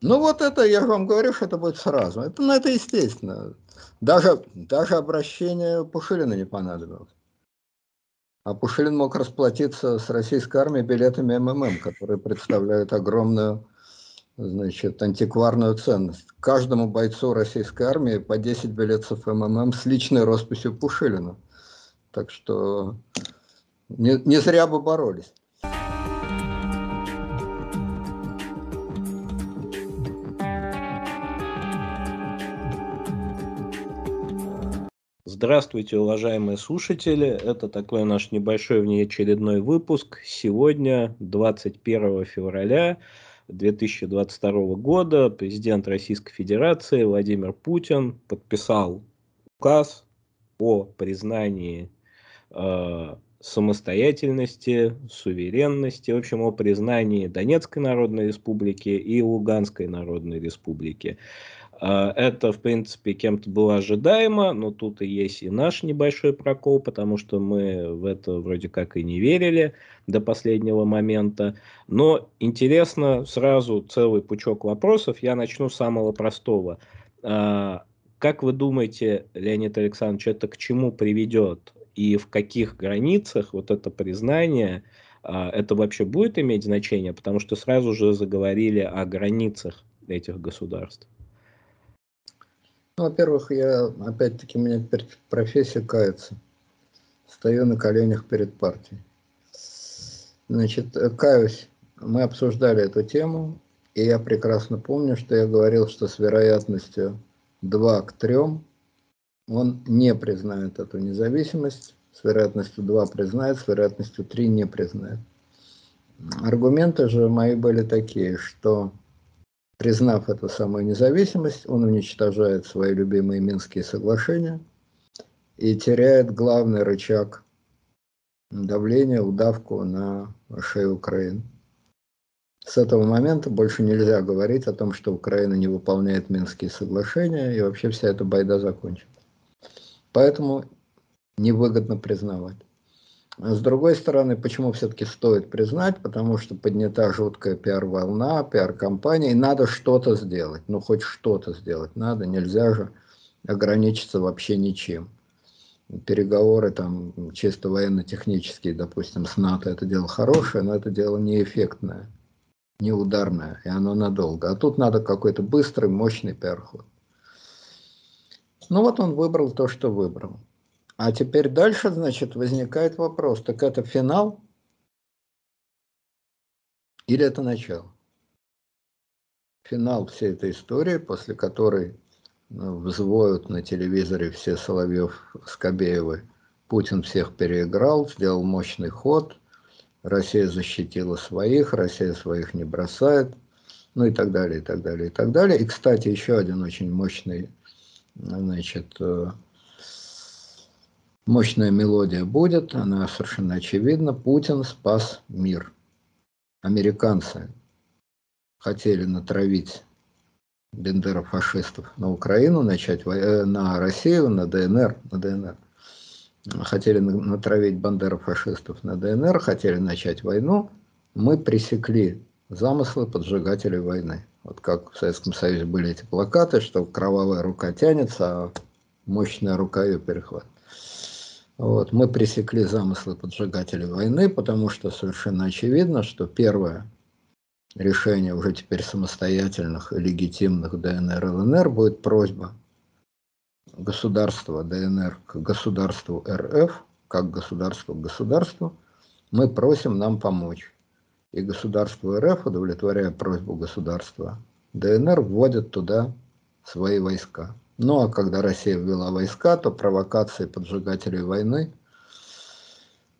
Ну вот это, я же вам говорю, что это будет сразу. Это, ну, это естественно. Даже, даже обращение Пушилина не понадобилось. А Пушилин мог расплатиться с российской армией билетами МММ, которые представляют огромную значит, антикварную ценность. Каждому бойцу российской армии по 10 билетов МММ с личной росписью Пушилина. Так что не, не зря бы боролись. Здравствуйте, уважаемые слушатели. Это такой наш небольшой внеочередной выпуск. Сегодня, 21 февраля 2022 года, президент Российской Федерации Владимир Путин подписал указ о признании э, самостоятельности, суверенности, в общем, о признании Донецкой Народной Республики и Луганской Народной Республики. А, это, в принципе, кем-то было ожидаемо, но тут и есть и наш небольшой прокол, потому что мы в это вроде как и не верили до последнего момента. Но интересно сразу целый пучок вопросов. Я начну с самого простого. А, как вы думаете, Леонид Александрович, это к чему приведет? И в каких границах вот это признание, а, это вообще будет иметь значение? Потому что сразу же заговорили о границах этих государств. Ну, во-первых, я, опять-таки, у меня теперь профессия кается. Стою на коленях перед партией. Значит, э, каюсь, мы обсуждали эту тему, и я прекрасно помню, что я говорил, что с вероятностью 2 к 3 он не признает эту независимость, с вероятностью 2 признает, с вероятностью 3 не признает. Аргументы же мои были такие, что Признав эту самую независимость, он уничтожает свои любимые Минские соглашения и теряет главный рычаг давления, удавку на шею Украины. С этого момента больше нельзя говорить о том, что Украина не выполняет Минские соглашения, и вообще вся эта байда закончится. Поэтому невыгодно признавать. С другой стороны, почему все-таки стоит признать? Потому что поднята жуткая пиар-волна, пиар-компания, и надо что-то сделать. Ну, хоть что-то сделать надо, нельзя же ограничиться вообще ничем. Переговоры там чисто военно-технические, допустим, с НАТО, это дело хорошее, но это дело неэффектное, неударное, и оно надолго. А тут надо какой-то быстрый, мощный пиар-ход. Ну вот он выбрал то, что выбрал. А теперь дальше, значит, возникает вопрос, так это финал или это начало? Финал всей этой истории, после которой ну, взвоют на телевизоре все Соловьев, Скобеевы. Путин всех переиграл, сделал мощный ход, Россия защитила своих, Россия своих не бросает, ну и так далее, и так далее, и так далее. И, кстати, еще один очень мощный, значит, э, Мощная мелодия будет, она совершенно очевидна. Путин спас мир. Американцы хотели натравить бендеров фашистов на Украину, начать э, на Россию, на ДНР, на ДНР. Хотели натравить бандеров фашистов на ДНР, хотели начать войну. Мы пресекли замыслы поджигателей войны. Вот как в Советском Союзе были эти плакаты, что кровавая рука тянется, а мощная рука ее перехватывает. Вот, мы пресекли замыслы поджигателей войны, потому что совершенно очевидно, что первое решение уже теперь самостоятельных и легитимных ДНР и ЛНР будет просьба государства ДНР к государству РФ, как государство к государству, мы просим нам помочь. И государство РФ, удовлетворяя просьбу государства ДНР, вводит туда свои войска. Ну а когда Россия ввела войска, то провокации поджигателей войны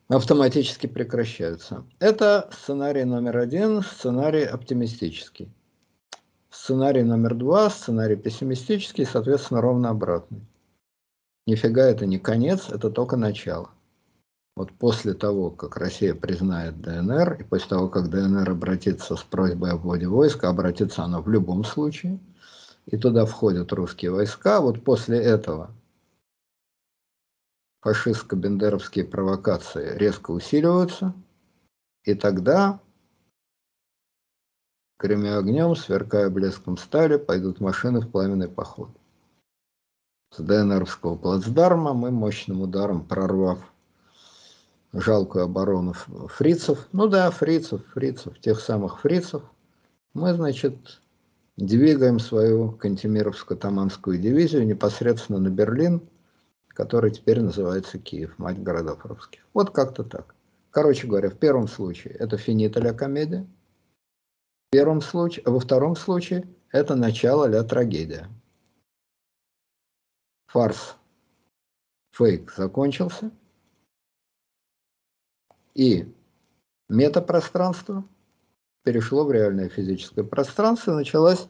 автоматически прекращаются. Это сценарий номер один, сценарий оптимистический. Сценарий номер два, сценарий пессимистический, соответственно, ровно обратный. Нифига это не конец, это только начало. Вот после того, как Россия признает ДНР, и после того, как ДНР обратится с просьбой о вводе войска, обратится она в любом случае – и туда входят русские войска. Вот после этого фашистско-бендеровские провокации резко усиливаются, и тогда Гремя огнем, сверкая блеском стали, пойдут машины в пламенный поход. С ДНРовского плацдарма мы мощным ударом прорвав жалкую оборону фрицев, ну да, фрицев, фрицев, тех самых фрицев, мы, значит, двигаем свою Кантемировско-Таманскую дивизию непосредственно на Берлин, который теперь называется Киев, мать городов русских. Вот как-то так. Короче говоря, в первом случае это финита ля комедия, в первом случае, а во втором случае это начало ля трагедия. Фарс, фейк закончился, и метапространство перешло в реальное физическое пространство, началась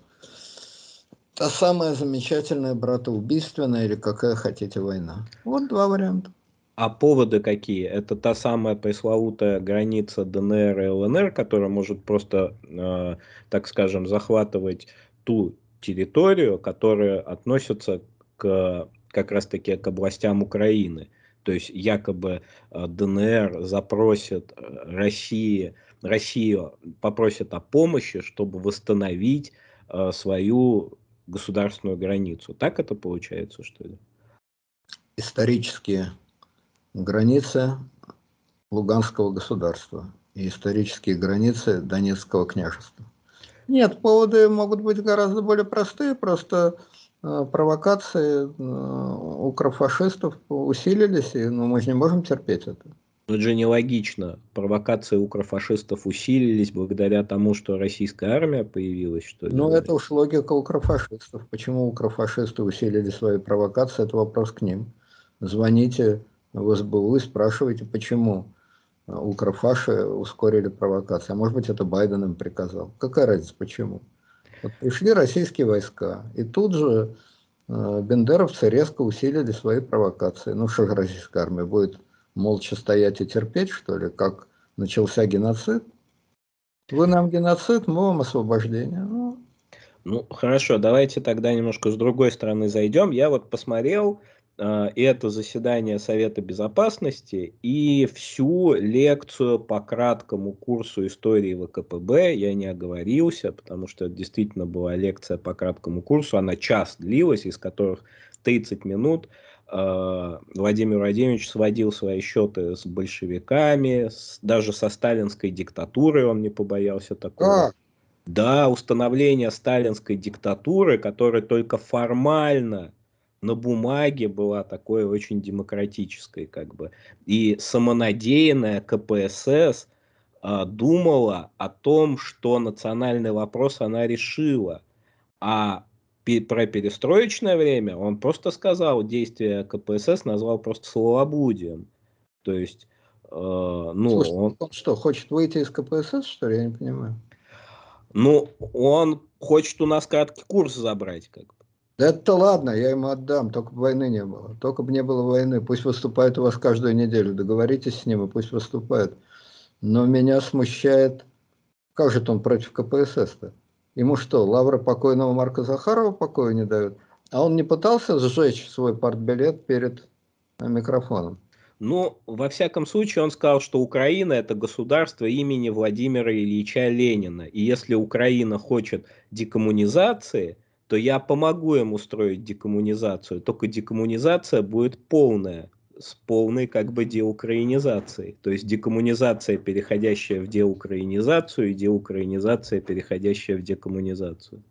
та самая замечательная братоубийственная или какая хотите война. Вот два варианта. А поводы какие? Это та самая пресловутая граница ДНР и ЛНР, которая может просто, э, так скажем, захватывать ту территорию, которая относится к как раз-таки к областям Украины. То есть якобы э, ДНР запросит э, России, Россию попросит о помощи, чтобы восстановить э, свою государственную границу. Так это получается, что ли? Исторические границы Луганского государства и исторические границы Донецкого княжества. Нет, поводы могут быть гораздо более простые, просто Э, провокации э, укрофашистов усилились, и ну, мы же не можем терпеть это. Но это же нелогично. Провокации укрофашистов усилились благодаря тому, что российская армия появилась, что? Ну, это уж логика укрофашистов. Почему укрофашисты усилили свои провокации, это вопрос к ним. Звоните в СБУ и спрашивайте, почему укрофаши ускорили провокации. А может быть, это Байден им приказал. Какая разница, почему? Вот пришли российские войска, и тут же э, бендеровцы резко усилили свои провокации. Ну что же российская армия будет молча стоять и терпеть, что ли, как начался геноцид? Вы нам геноцид, мы вам освобождение. Ну, ну хорошо, давайте тогда немножко с другой стороны зайдем. Я вот посмотрел, Э, это заседание Совета Безопасности и всю лекцию по краткому курсу истории ВКПБ я не оговорился, потому что это действительно была лекция по краткому курсу, она час длилась, из которых 30 минут Владимир Владимирович сводил свои счеты с большевиками, с, даже со сталинской диктатурой он не побоялся такого. А. Да, установление сталинской диктатуры, которая только формально на бумаге была такой очень демократической, как бы. И самонадеянная КПСС а, думала о том, что национальный вопрос она решила. А про перестроечное время он просто сказал, действия КПСС назвал просто словоблудием. То есть, э, ну, Слушай, он... он что, хочет выйти из КПСС, что ли? Я не понимаю. Ну, он хочет у нас краткий курс забрать, как да это ладно, я ему отдам, только бы войны не было. Только бы не было войны, пусть выступает у вас каждую неделю, договоритесь с ним и пусть выступает. Но меня смущает, как же он против КПСС-то? Ему что, лавры покойного Марка Захарова покоя не дают? А он не пытался сжечь свой партбилет перед э, микрофоном? Ну, во всяком случае, он сказал, что Украина – это государство имени Владимира Ильича Ленина. И если Украина хочет декоммунизации – то я помогу им устроить декоммунизацию. Только декоммунизация будет полная, с полной как бы деукраинизацией. То есть декоммунизация, переходящая в деукраинизацию, и деукраинизация, переходящая в декоммунизацию.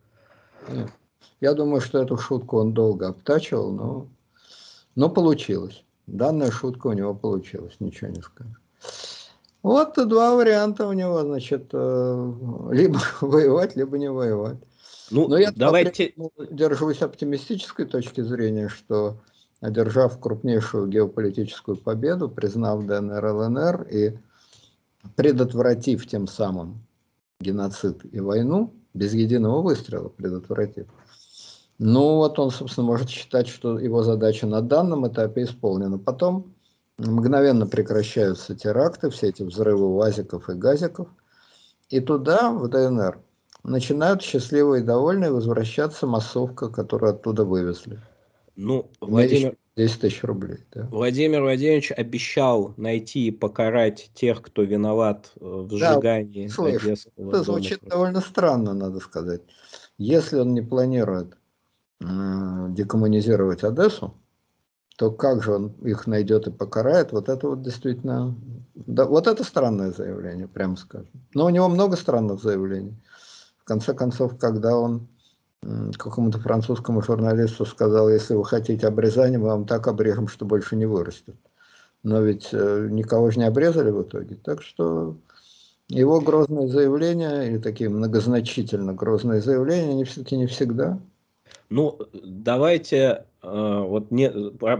Я думаю, что эту шутку он долго обтачивал, но, но получилось. Данная шутка у него получилась, ничего не скажу. Вот два варианта у него, значит, э, либо воевать, либо не воевать. Ну, Но я давайте... держусь оптимистической точки зрения, что одержав крупнейшую геополитическую победу, признав ДНР, ЛНР и предотвратив тем самым геноцид и войну, без единого выстрела предотвратив, ну вот он, собственно, может считать, что его задача на данном этапе исполнена. Потом мгновенно прекращаются теракты, все эти взрывы УАЗиков и газиков, и туда, в ДНР, начинают счастливые и довольные возвращаться массовка, которую оттуда вывезли. Ну, Владимир, 10 тысяч рублей. Да. Владимир Владимирович обещал найти и покарать тех, кто виноват э, в сжигании да, слышь, Одесского Это звучит дома. довольно странно, надо сказать. Если он не планирует э, декоммунизировать Одессу, то как же он их найдет и покарает? Вот это вот действительно... Да, вот это странное заявление, прямо скажем. Но у него много странных заявлений. В конце концов, когда он какому-то французскому журналисту сказал, если вы хотите обрезания, мы вам так обрежем, что больше не вырастет. Но ведь э, никого же не обрезали в итоге. Так что его грозные заявления, или такие многозначительно грозные заявления, они все-таки не всегда. Ну, давайте э, вот не,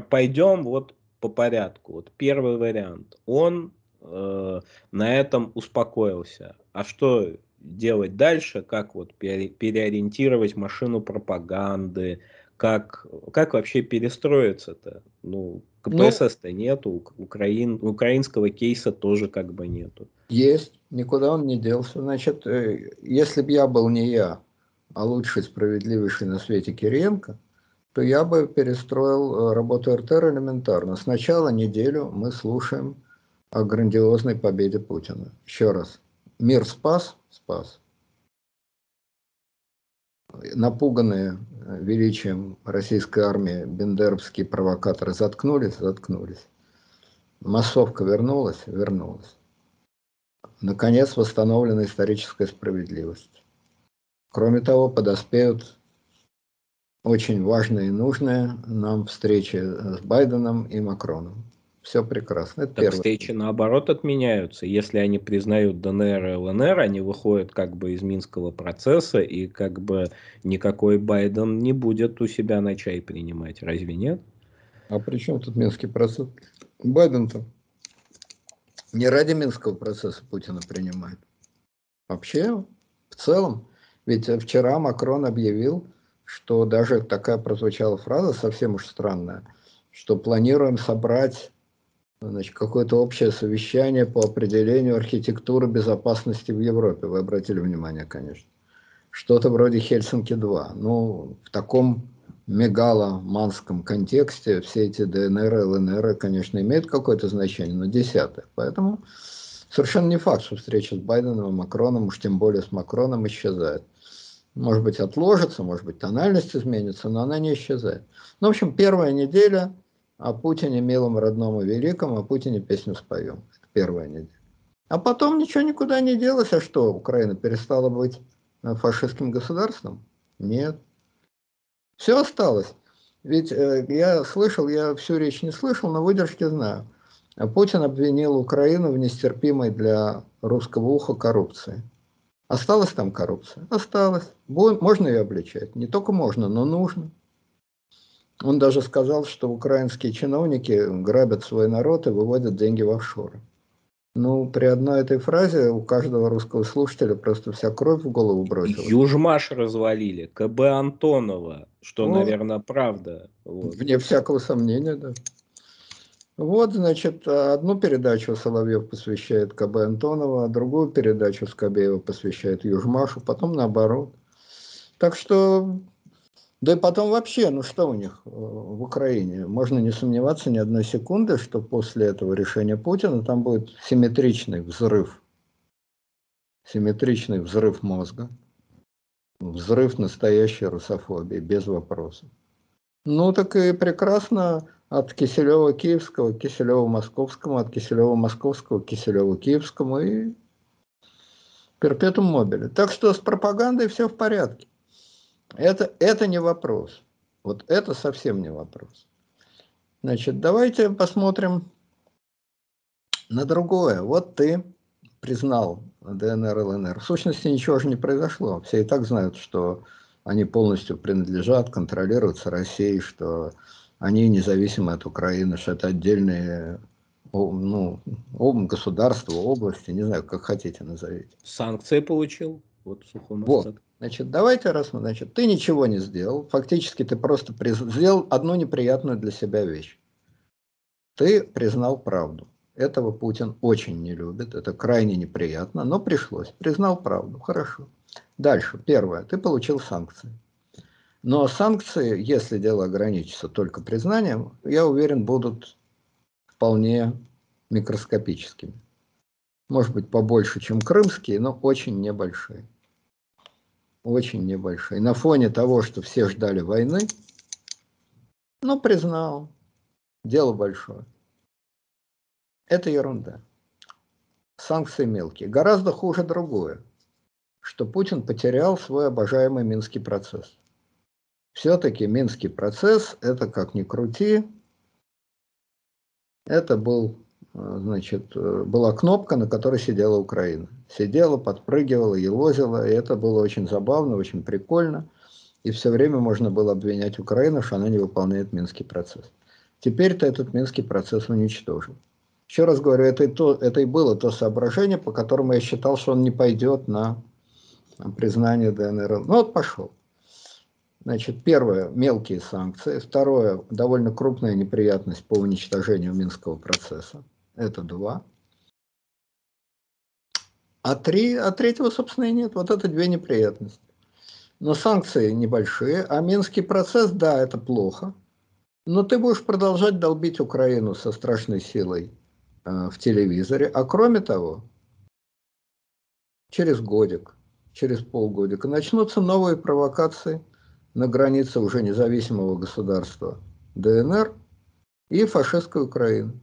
пойдем вот по порядку. Вот первый вариант. Он э, на этом успокоился. А что делать дальше, как вот переориентировать машину пропаганды, как, как вообще перестроиться-то? Ну, КПСС-то ну, нету, Украин, украинского кейса тоже как бы нету. Есть, никуда он не делся. Значит, э, если бы я был не я, а лучший, справедливейший на свете Кириенко, то я бы перестроил э, работу РТР элементарно. Сначала неделю мы слушаем о грандиозной победе Путина. Еще раз. Мир спас, спас. Напуганные величием российской армии бендеровские провокаторы заткнулись, заткнулись. Массовка вернулась, вернулась. Наконец восстановлена историческая справедливость. Кроме того, подоспеют очень важные и нужные нам встречи с Байденом и Макроном. Все прекрасно. Это так встречи наоборот отменяются. Если они признают ДНР и ЛНР, они выходят как бы из Минского процесса, и как бы никакой Байден не будет у себя на чай принимать. Разве нет? А при чем тут Минский процесс? Байден-то не ради Минского процесса Путина принимает. Вообще, в целом. Ведь вчера Макрон объявил, что даже такая прозвучала фраза, совсем уж странная, что планируем собрать значит, какое-то общее совещание по определению архитектуры безопасности в Европе. Вы обратили внимание, конечно. Что-то вроде Хельсинки-2. Ну, в таком мегаломанском контексте все эти ДНР ЛНР, конечно, имеют какое-то значение, но десятых. Поэтому совершенно не факт, что встреча с Байденом и Макроном, уж тем более с Макроном, исчезает. Может быть, отложится, может быть, тональность изменится, но она не исчезает. Ну, в общем, первая неделя – о Путине милом, родном и великом, о Путине песню споем. Это первая неделя. А потом ничего никуда не делось. А что, Украина перестала быть э, фашистским государством? Нет. Все осталось. Ведь э, я слышал, я всю речь не слышал, но выдержки знаю. Путин обвинил Украину в нестерпимой для русского уха коррупции. Осталась там коррупция? Осталась. Можно ее обличать? Не только можно, но нужно. Он даже сказал, что украинские чиновники грабят свой народ и выводят деньги в офшоры. Ну, при одной этой фразе у каждого русского слушателя просто вся кровь в голову бросилась. Южмаш развалили, КБ Антонова, что, ну, наверное, правда. Вот. Вне всякого сомнения, да. Вот, значит, одну передачу Соловьев посвящает КБ Антонова, а другую передачу Скобеева посвящает Южмашу, потом наоборот. Так что да и потом вообще, ну что у них э, в Украине? Можно не сомневаться ни одной секунды, что после этого решения Путина там будет симметричный взрыв. Симметричный взрыв мозга. Взрыв настоящей русофобии, без вопросов. Ну так и прекрасно от Киселева Киевского Киселева Московскому, от Киселева Московского к Киселеву Киевскому и перпетум мобили. Так что с пропагандой все в порядке. Это, это не вопрос. Вот это совсем не вопрос. Значит, давайте посмотрим на другое. Вот ты признал ДНР, ЛНР. В сущности, ничего же не произошло. Все и так знают, что они полностью принадлежат, контролируются Россией, что они независимы от Украины, что это отдельные ну, государства, области, не знаю, как хотите назовите. Санкции получил? Вот в сухом вот. Значит, давайте рассмотрим. Значит, ты ничего не сделал. Фактически ты просто приз... сделал одну неприятную для себя вещь. Ты признал правду. Этого Путин очень не любит. Это крайне неприятно, но пришлось. Признал правду. Хорошо. Дальше. Первое. Ты получил санкции. Но санкции, если дело ограничится только признанием, я уверен, будут вполне микроскопическими. Может быть, побольше, чем крымские, но очень небольшие. Очень небольшие. На фоне того, что все ждали войны, ну, признал, дело большое. Это ерунда. Санкции мелкие. Гораздо хуже другое, что Путин потерял свой обожаемый Минский процесс. Все-таки Минский процесс, это как ни крути, это был, значит, э, была кнопка, на которой сидела Украина. Сидела, подпрыгивала, елозила, и это было очень забавно, очень прикольно. И все время можно было обвинять Украину, что она не выполняет Минский процесс. Теперь-то этот Минский процесс уничтожен. Еще раз говорю, это и, то, это и было то соображение, по которому я считал, что он не пойдет на признание ДНР. Ну вот пошел. Значит, первое – мелкие санкции. Второе – довольно крупная неприятность по уничтожению Минского процесса. Это два. А, три, а третьего, собственно, и нет. Вот это две неприятности. Но санкции небольшие, а Минский процесс, да, это плохо. Но ты будешь продолжать долбить Украину со страшной силой э, в телевизоре. А кроме того, через годик, через полгодика начнутся новые провокации – на границе уже независимого государства ДНР и фашистской Украины.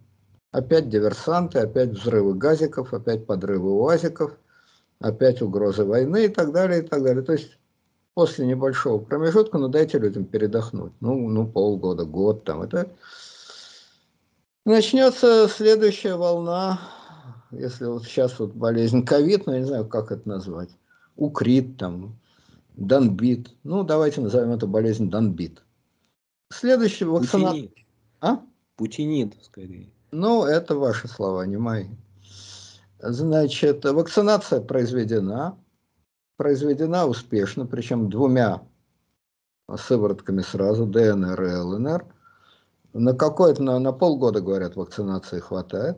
Опять диверсанты, опять взрывы газиков, опять подрывы уазиков, опять угрозы войны и так далее, и так далее. То есть после небольшого промежутка, ну дайте людям передохнуть. Ну, ну полгода, год там. Это начнется следующая волна, если вот сейчас вот болезнь ковид, ну я не знаю, как это назвать, укрит там, Донбит. Ну, давайте назовем это болезнь Донбит. Следующий вакцинация. Путинит. А? Путинит, скорее. Ну, это ваши слова, не мои. Значит, вакцинация произведена. Произведена успешно, причем двумя сыворотками сразу, ДНР и ЛНР. На какое-то, на, на полгода, говорят, вакцинации хватает.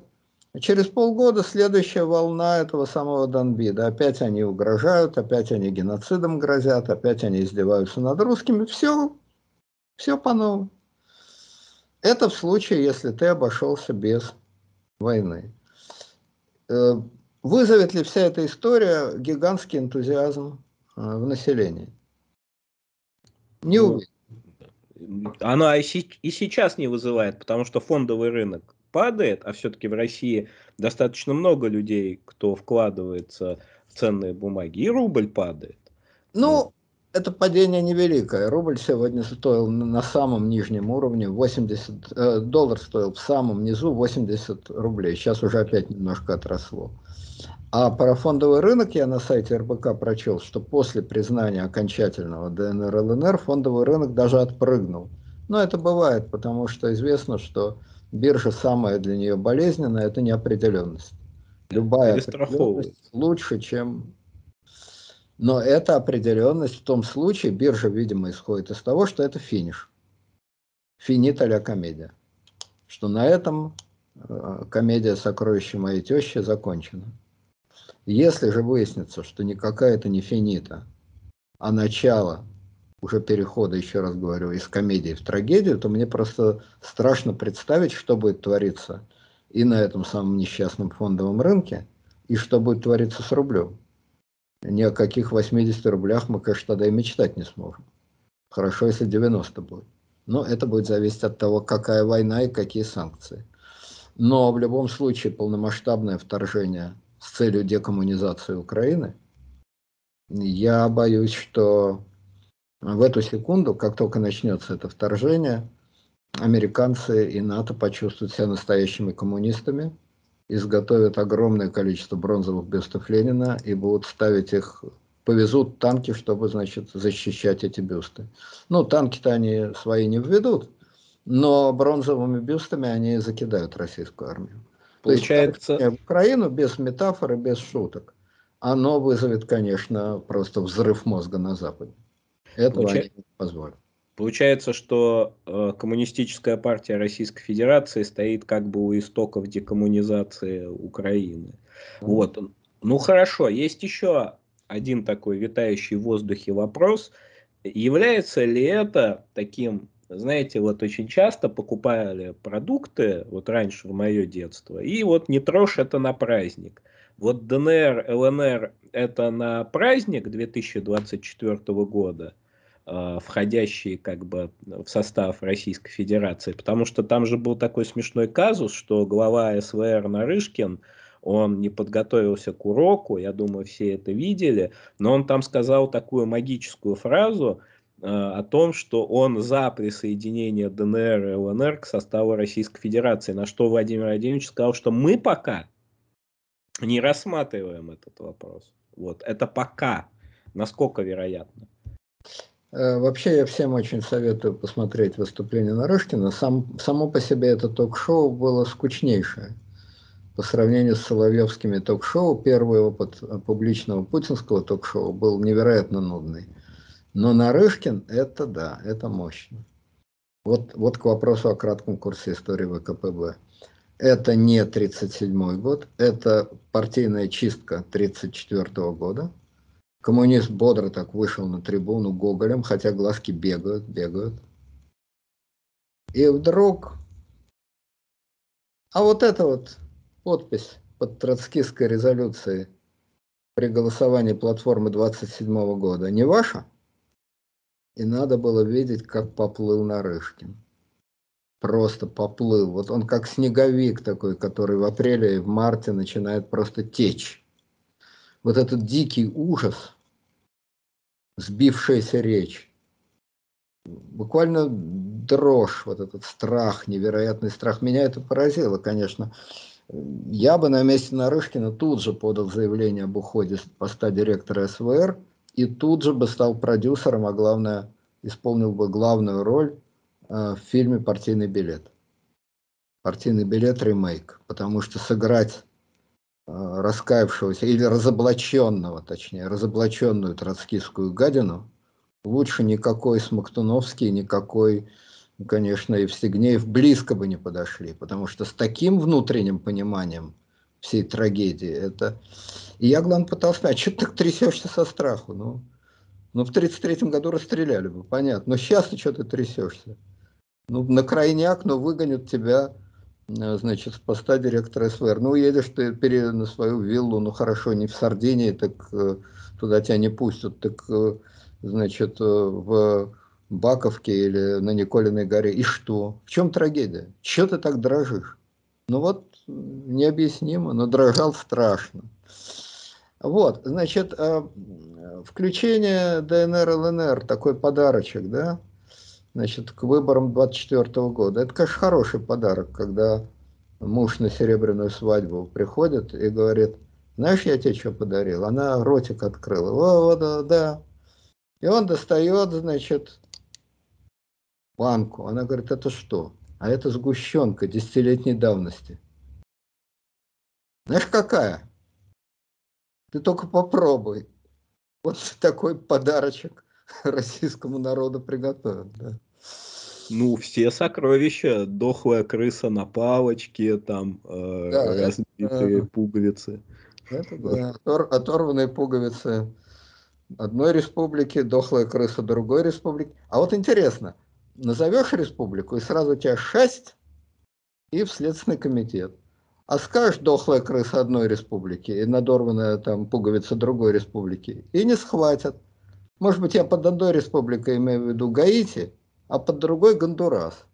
Через полгода следующая волна этого самого Донбида. Опять они угрожают, опять они геноцидом грозят, опять они издеваются над русскими. Все, все по-новому. Это в случае, если ты обошелся без войны. Э, вызовет ли вся эта история гигантский энтузиазм э, в населении? Не ну, уверен. Она и сейчас не вызывает, потому что фондовый рынок падает, а все-таки в России достаточно много людей, кто вкладывается в ценные бумаги, и рубль падает. Ну, это падение невеликое. Рубль сегодня стоил на самом нижнем уровне 80, э, доллар стоил в самом низу 80 рублей. Сейчас уже опять немножко отросло. А про фондовый рынок я на сайте РБК прочел, что после признания окончательного ДНР ЛНР фондовый рынок даже отпрыгнул. Но это бывает, потому что известно, что биржа самая для нее болезненная – это неопределенность. Любая определенность лучше, чем... Но эта определенность в том случае, биржа, видимо, исходит из того, что это финиш. Финит а комедия. Что на этом э, комедия «Сокровище моей тещи» закончена. Если же выяснится, что никакая это не финита, а начало уже перехода, еще раз говорю, из комедии в трагедию, то мне просто страшно представить, что будет твориться и на этом самом несчастном фондовом рынке, и что будет твориться с рублем. Ни о каких 80 рублях мы, конечно, тогда и мечтать не сможем. Хорошо, если 90 будет. Но это будет зависеть от того, какая война и какие санкции. Но в любом случае полномасштабное вторжение с целью декоммунизации Украины, я боюсь, что в эту секунду, как только начнется это вторжение, американцы и НАТО почувствуют себя настоящими коммунистами, изготовят огромное количество бронзовых бюстов Ленина и будут ставить их, повезут танки, чтобы, значит, защищать эти бюсты. Ну, танки-то они свои не введут, но бронзовыми бюстами они закидают российскую армию. Получается... То есть, Украину без метафоры, без шуток. Оно вызовет, конечно, просто взрыв мозга на Западе. Этого Получа... они не позволят. Получается, что э, коммунистическая партия Российской Федерации стоит как бы у истоков декоммунизации Украины. Mm. Вот. Ну хорошо, есть еще один такой витающий в воздухе вопрос. является ли это таким, знаете, вот очень часто покупали продукты, вот раньше в мое детство, и вот не трожь это на праздник. Вот ДНР, ЛНР это на праздник 2024 года, входящие как бы в состав Российской Федерации, потому что там же был такой смешной казус, что глава СВР Нарышкин, он не подготовился к уроку, я думаю, все это видели, но он там сказал такую магическую фразу э, о том, что он за присоединение ДНР и ЛНР к составу Российской Федерации, на что Владимир Владимирович сказал, что мы пока не рассматриваем этот вопрос. Вот, это пока. Насколько вероятно? Э, вообще я всем очень советую посмотреть выступление Нарышкина. Сам, само по себе это ток-шоу было скучнейшее. По сравнению с Соловьевскими ток-шоу, первый опыт публичного путинского ток-шоу был невероятно нудный. Но Нарышкин – это да, это мощно. Вот, вот к вопросу о кратком курсе истории ВКПБ. Это не 1937 год, это партийная чистка 1934 года. Коммунист бодро так вышел на трибуну Гоголем, хотя глазки бегают, бегают. И вдруг... А вот эта вот подпись под троцкистской резолюцией при голосовании платформы 27 года не ваша? И надо было видеть, как поплыл Нарышкин просто поплыл. Вот он как снеговик такой, который в апреле и в марте начинает просто течь. Вот этот дикий ужас, сбившаяся речь, буквально дрожь, вот этот страх, невероятный страх. Меня это поразило, конечно. Я бы на месте Нарышкина тут же подал заявление об уходе с поста директора СВР и тут же бы стал продюсером, а главное, исполнил бы главную роль Э, в фильме «Партийный билет». «Партийный билет» ремейк, потому что сыграть раскаявшегося или разоблаченного, точнее, разоблаченную троцкистскую гадину лучше никакой Смоктуновский, никакой, конечно, Евстигнеев близко бы не подошли, потому что с таким внутренним пониманием всей трагедии это... И я, главное, пытался сказать, что ты так трясешься со страху? Ну, ну в 1933 году расстреляли бы, понятно. Но сейчас ты что ты трясешься? Ну, на крайняк, но выгонят тебя, э, значит, с поста директора СВР. Ну, едешь ты пере, на свою виллу, ну, хорошо, не в Сардинии, так э, туда тебя не пустят, так, э, значит, э, в Баковке или на Николиной горе. И что? В чем трагедия? Чего ты так дрожишь? Ну вот, необъяснимо, но дрожал страшно. Вот, значит, э, включение ДНР, ЛНР, такой подарочек, да, значит, к выборам 24 года. Это, конечно, хороший подарок, когда муж на серебряную свадьбу приходит и говорит, знаешь, я тебе что подарил? Она ротик открыла. О, да, да. И он достает, значит, банку. Она говорит, это что? А это сгущенка десятилетней давности. Знаешь, какая? Ты только попробуй. Вот такой подарочек российскому народу приготовят. Да. Ну, все сокровища, дохлая крыса на палочке, там э, да, разбитые это, пуговицы. Это да, Отор, оторванные пуговицы одной республики, дохлая крыса другой республики. А вот интересно, назовешь республику, и сразу у тебя шесть и в Следственный комитет. А скажешь дохлая крыса одной республики и надорванная там пуговица другой республики, и не схватят. Может быть, я под одной республикой имею в виду Гаити, а под другой Гондурас,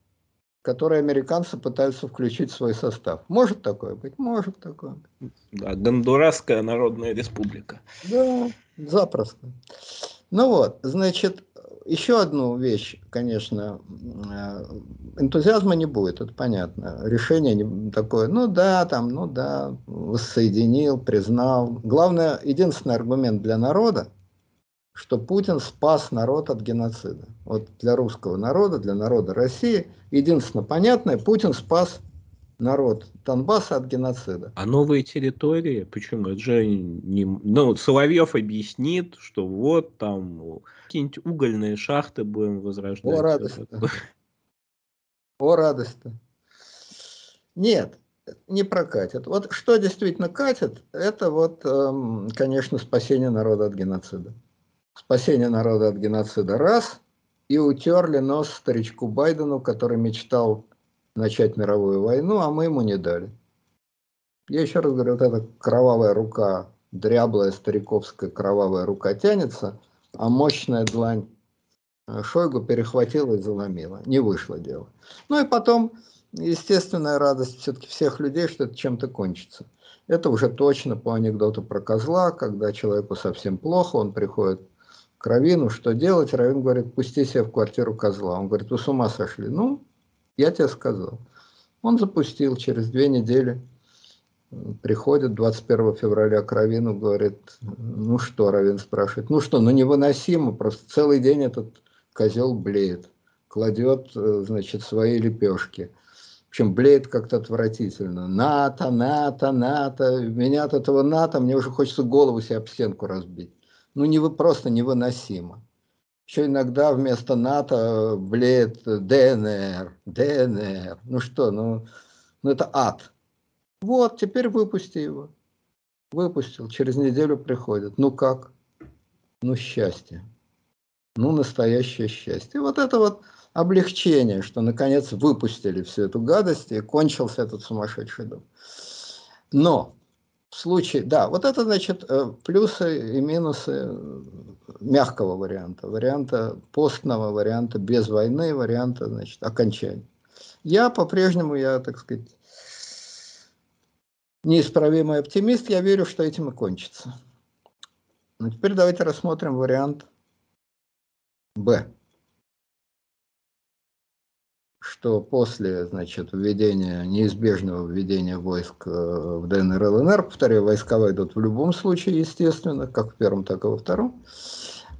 который американцы пытаются включить в свой состав. Может такое быть? Может такое. Да, Гондурасская народная республика. Да, запросто. Ну вот, значит, еще одну вещь, конечно, э, энтузиазма не будет, это понятно. Решение не такое, ну да, там, ну да, воссоединил, признал. Главное, единственный аргумент для народа – что Путин спас народ от геноцида. Вот для русского народа, для народа России, единственное понятное, Путин спас народ Донбасса от геноцида. А новые территории, почему? Это же не... Ну, Соловьев объяснит, что вот там какие-нибудь угольные шахты будем возрождать. О, радость-то. О, радость-то. Нет, не прокатит. Вот что действительно катит, это вот, эм, конечно, спасение народа от геноцида. Спасение народа от геноцида раз, и утерли нос старичку Байдену, который мечтал начать мировую войну, а мы ему не дали. Я еще раз говорю, вот эта кровавая рука, дряблая стариковская кровавая рука тянется, а мощная длань э, Шойгу перехватила и заломила. Не вышло дело. Ну и потом, естественная радость все-таки всех людей, что это чем-то кончится. Это уже точно по анекдоту про козла, когда человеку совсем плохо, он приходит к Равину, что делать? Равин говорит, пусти себя в квартиру козла. Он говорит, вы с ума сошли? Ну, я тебе сказал. Он запустил через две недели приходит 21 февраля к Равину, говорит, ну что, Равин спрашивает, ну что, ну невыносимо, просто целый день этот козел блеет, кладет, э, значит, свои лепешки. В общем, блеет как-то отвратительно. НАТО, НАТО, НАТО. Меня от этого НАТО, мне уже хочется голову себе об стенку разбить. Ну, не просто невыносимо. Еще иногда вместо НАТО блеет ДНР, ДНР. Ну что, ну, ну это ад. Вот, теперь выпусти его. Выпустил, через неделю приходит. Ну как? Ну счастье. Ну настоящее счастье. И вот это вот облегчение, что наконец выпустили всю эту гадость и кончился этот сумасшедший дом. Но в случае, да, вот это значит э, плюсы и минусы мягкого варианта, варианта постного, варианта без войны, варианта, значит, окончания. Я по-прежнему, я, так сказать, неисправимый оптимист, я верю, что этим и кончится. Но теперь давайте рассмотрим вариант Б. Что после значит, введения, неизбежного введения войск э, в ДНР и ЛНР, повторяю, войска войдут в любом случае, естественно, как в первом, так и во втором.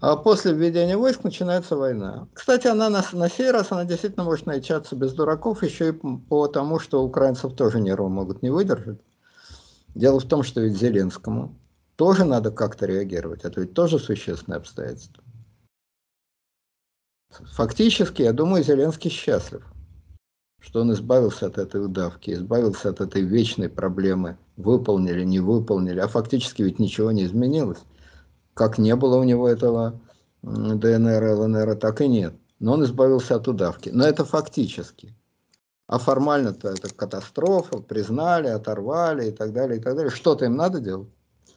А после введения войск начинается война. Кстати, она на, на сей раз, она действительно может начаться без дураков, еще и по тому, что украинцев тоже нервы могут не выдержать. Дело в том, что ведь Зеленскому тоже надо как-то реагировать. Это ведь тоже существенное обстоятельство. Фактически, я думаю, Зеленский счастлив, что он избавился от этой удавки, избавился от этой вечной проблемы, выполнили, не выполнили, а фактически ведь ничего не изменилось. Как не было у него этого ДНР, ЛНР, так и нет. Но он избавился от удавки. Но это фактически а формально-то это катастрофа, признали, оторвали и так далее, и так далее. Что-то им надо делать?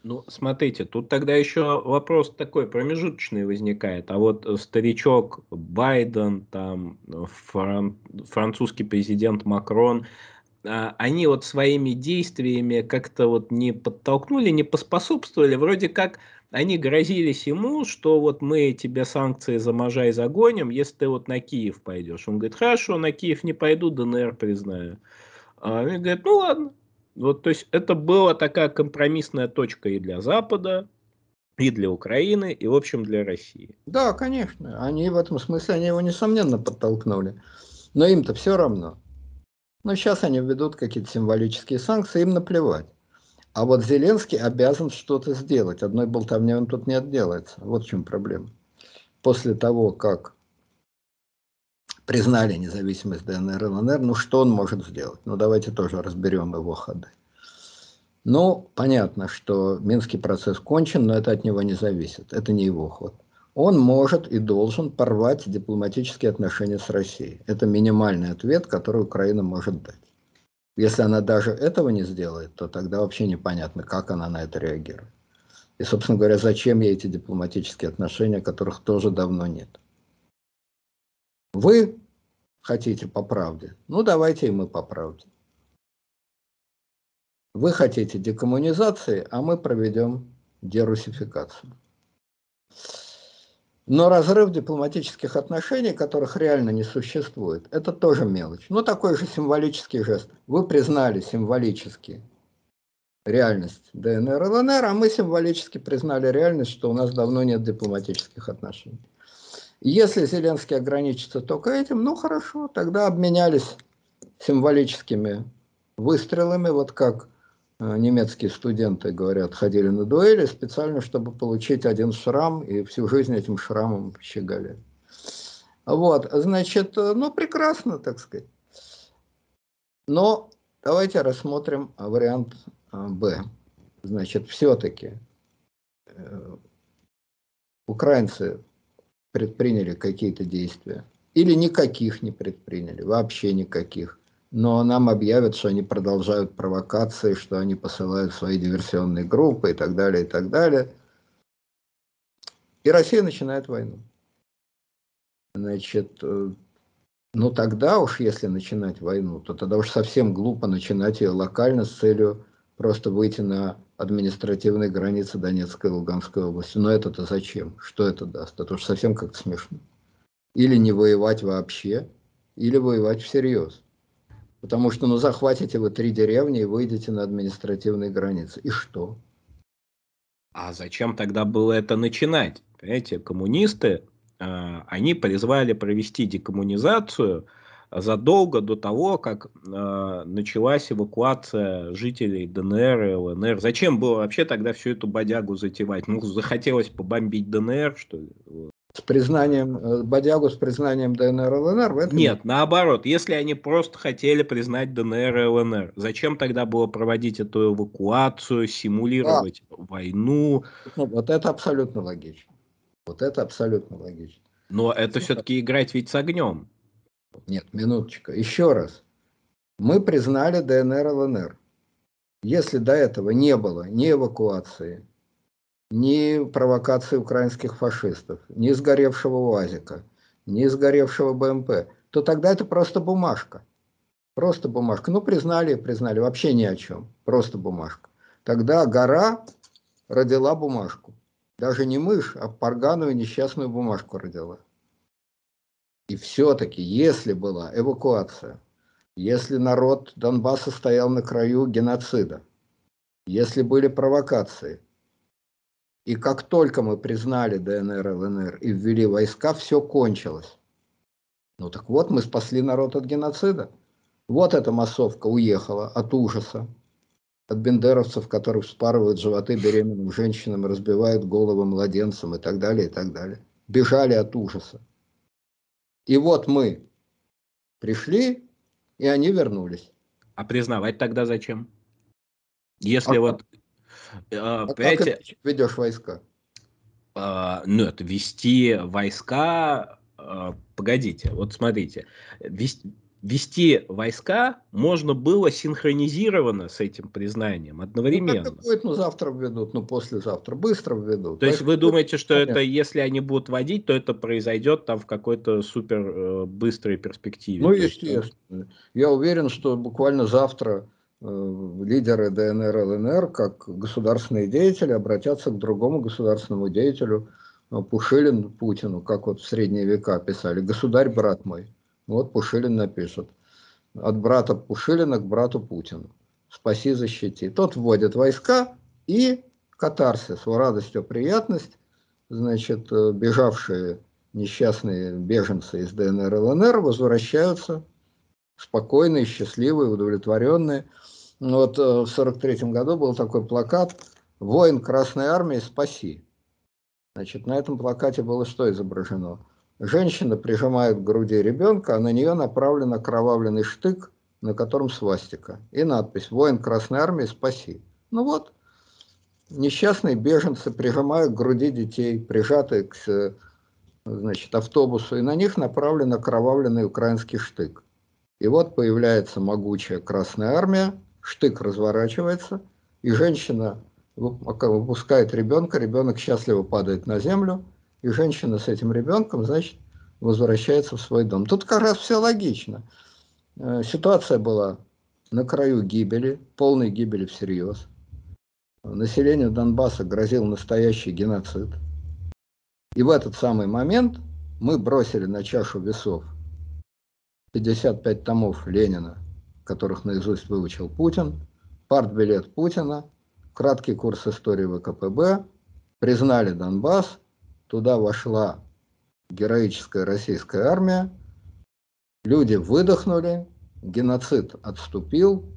Ну, смотрите, тут тогда еще вопрос такой промежуточный возникает. А вот старичок Байден, там фран, французский президент Макрон, а, они вот своими действиями как-то вот не подтолкнули, не поспособствовали. Вроде как они грозились ему, что вот мы тебе санкции за Можай загоним, если ты вот на Киев пойдешь. Он говорит, хорошо, на Киев не пойду, ДНР признаю. А они говорят, ну ладно. Вот, то есть это была такая компромиссная точка и для Запада, и для Украины, и, в общем, для России. Да, конечно. Они в этом смысле, они его, несомненно, подтолкнули. Но им-то все равно. Но сейчас они введут какие-то символические санкции, им наплевать. А вот Зеленский обязан что-то сделать. Одной болтовней он тут не отделается. Вот в чем проблема. После того, как признали независимость ДНР и ЛНР, ну что он может сделать? Ну давайте тоже разберем его ходы. Ну, понятно, что Минский процесс кончен, но это от него не зависит. Это не его ход. Он может и должен порвать дипломатические отношения с Россией. Это минимальный ответ, который Украина может дать. Если она даже этого не сделает, то тогда вообще непонятно, как она на это реагирует. И, собственно говоря, зачем ей эти дипломатические отношения, которых тоже давно нет. Вы хотите по правде? Ну, давайте и мы по правде. Вы хотите декоммунизации, а мы проведем дерусификацию. Но разрыв дипломатических отношений, которых реально не существует, это тоже мелочь. Ну, такой же символический жест. Вы признали символически реальность ДНР и ЛНР, а мы символически признали реальность, что у нас давно нет дипломатических отношений. Если Зеленский ограничится только этим, ну хорошо, тогда обменялись символическими выстрелами, вот как Э, немецкие студенты, говорят, ходили на дуэли специально, чтобы получить один шрам, и всю жизнь этим шрамом щеголяли. Вот, значит, э, ну, прекрасно, так сказать. Но давайте рассмотрим вариант э, Б. Значит, все-таки украинцы предприняли какие-то действия, или никаких не предприняли, вообще никаких, но нам объявят, что они продолжают провокации, что они посылают свои диверсионные группы и так далее, и так далее. И Россия начинает войну. Значит, э, ну тогда уж, если начинать войну, то тогда уж совсем глупо начинать ее локально с целью просто выйти на административные границы Донецкой и Луганской области. Но это-то зачем? Что это даст? Это уж совсем как-то смешно. Или не воевать вообще, или воевать всерьез. Потому что, ну, захватите вы три деревни и выйдете на административные границы. И что? А зачем тогда было это начинать? Понимаете, коммунисты, э, они призвали провести декоммунизацию задолго до того, как э, началась эвакуация жителей ДНР и ЛНР. Зачем было вообще тогда всю эту бодягу затевать? Ну, захотелось побомбить ДНР, что ли? С признанием, э, бодягу с признанием ДНР и ЛНР? В этом нет, наоборот. Если они просто хотели признать ДНР и ЛНР, зачем тогда было проводить эту эвакуацию, симулировать а. войну? Ну, вот это абсолютно логично. Вот это абсолютно логично. Но это все-таки играть ведь с огнем. Нет, минуточку. Еще раз. Мы признали ДНР ЛНР. Если до этого не было ни эвакуации, ни провокации украинских фашистов, ни сгоревшего УАЗика, ни сгоревшего БМП, то тогда это просто бумажка. Просто бумажка. Ну, признали, признали. Вообще ни о чем. Просто бумажка. Тогда гора родила бумажку. Даже не мышь, а парганую несчастную бумажку родила. И все-таки, если была эвакуация, если народ Донбасса стоял на краю геноцида, если были провокации, и как только мы признали ДНР, ЛНР и ввели войска, все кончилось. Ну так вот, мы спасли народ от геноцида. Вот эта массовка уехала от ужаса, от бендеровцев, которые вспарывают животы беременным женщинам, разбивают головы младенцам и так далее, и так далее. Бежали от ужаса. И вот мы пришли, и они вернулись. А признавать тогда зачем? Если а вот... А, а как ты ведешь войска? А, ну, это вести войска... А, погодите, вот смотрите. Вести, вести войска можно было синхронизированно с этим признанием, одновременно. Ну, будет, ну, завтра введут, ну, послезавтра, быстро введут. То есть вы думаете, что это, если они будут вводить, то это произойдет там в какой-то супер э, быстрой перспективе? Ну, естественно. Я уверен, что буквально завтра э, лидеры ДНР, ЛНР, как государственные деятели, обратятся к другому государственному деятелю, э, Пушилин Путину, как вот в средние века писали, государь, брат мой. Вот Пушилин напишет. От брата Пушилина к брату Путину. Спаси, защити. Тот вводит войска и катарсис, радость, приятность. Значит, э, бежавшие несчастные беженцы из ДНР и ЛНР возвращаются спокойные, счастливые, удовлетворенные. Вот э, в сорок третьем году был такой плакат «Воин Красной Армии, спаси». Значит, на этом плакате было что изображено? Женщина прижимает к груди ребенка, а на нее направлен окровавленный штык, на котором свастика. И надпись «Воин Красной Армии, спаси». Ну вот, несчастные беженцы прижимают к груди детей, прижатые к значит, автобусу, и на них направлен окровавленный украинский штык. И вот появляется могучая Красная Армия, штык разворачивается, и женщина выпускает ребенка, ребенок счастливо падает на землю, и женщина с этим ребенком, значит, возвращается в свой дом. Тут как раз все логично. Э, ситуация была на краю гибели, полной гибели всерьез. Населению Донбасса грозил настоящий геноцид. И в этот самый момент мы бросили на чашу весов 55 томов Ленина, которых наизусть выучил Путин, партбилет Путина, краткий курс истории ВКПБ, признали Донбасс Туда вошла героическая российская армия. Люди выдохнули, геноцид отступил,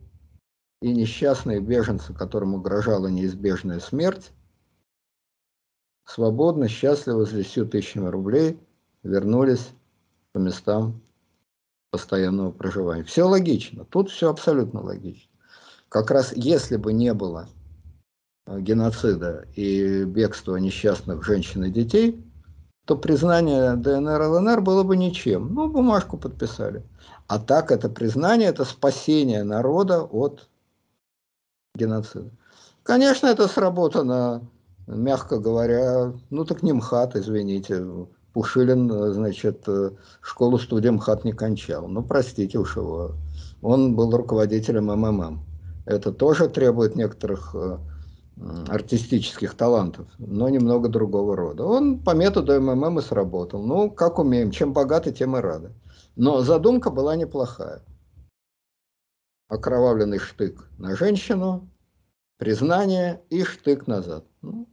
и несчастные беженцы, которым угрожала неизбежная смерть, свободно, счастливо, с 10 тысячами рублей вернулись по местам постоянного проживания. Все логично, тут все абсолютно логично. Как раз если бы не было геноцида и бегства несчастных женщин и детей, то признание ДНР ЛНР было бы ничем. Ну, бумажку подписали. А так это признание, это спасение народа от геноцида. Конечно, это сработано, мягко говоря, ну так не МХАТ, извините. Пушилин, значит, школу-студию МХАТ не кончал. Ну, простите уж его. Он был руководителем МММ. Это тоже требует некоторых э, артистических талантов, но немного другого рода. Он по методу МММ и сработал. Ну, как умеем, чем богаты, тем и рады. Но задумка была неплохая. Окровавленный штык на женщину, признание и штык назад. Ну,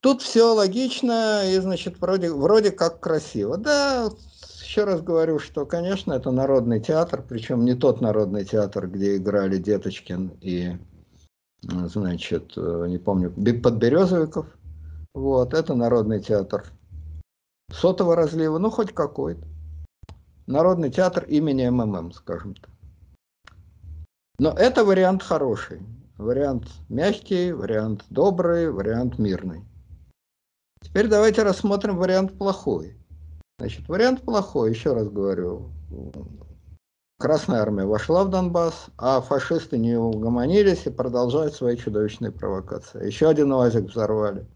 тут все логично и, значит, вроде, вроде как красиво. Да, еще раз говорю, что, конечно, это народный театр, причем не тот народный театр, где играли Деточкин и, значит, э, не помню, Подберезовиков. Вот, это народный театр сотого разлива, ну, хоть какой-то. Народный театр имени МММ, скажем так. Но это вариант хороший. Вариант мягкий, вариант добрый, вариант мирный. Теперь давайте рассмотрим вариант плохой. Значит, вариант плохой, еще раз говорю. Красная армия вошла в Донбасс, а фашисты не угомонились и продолжают свои чудовищные провокации. Еще один УАЗик взорвали.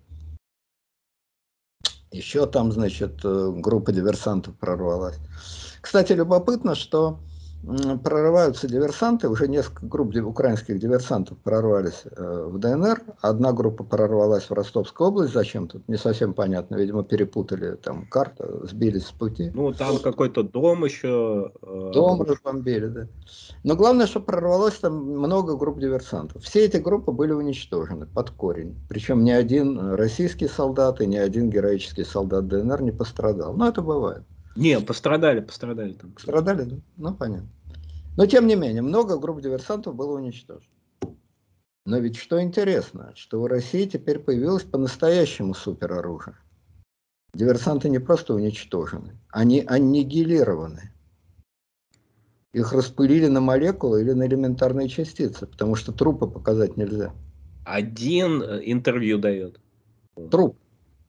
Еще там, значит, э, группа диверсантов прорвалась. Кстати, любопытно, что прорываются диверсанты, уже несколько групп украинских диверсантов прорвались э, в ДНР, одна группа прорвалась в Ростовскую область, зачем тут, не совсем понятно, видимо, перепутали там карту, сбились с пути. Ну, там какой-то дом еще... Э... Дом разбомбили, да. Но главное, что прорвалось там много групп диверсантов. Все эти группы были уничтожены под корень, причем ни один российский солдат и ни один героический солдат ДНР не пострадал, но это бывает. Не, пострадали, пострадали там. Пострадали, да? Ну, понятно. Но, тем не менее, много групп диверсантов было уничтожено. Но ведь что интересно, что у России теперь появилось по-настоящему супероружие. Диверсанты не просто уничтожены, они аннигилированы. Их распылили на молекулы или на элементарные частицы, потому что трупы показать нельзя. Один э, интервью дает. Труп.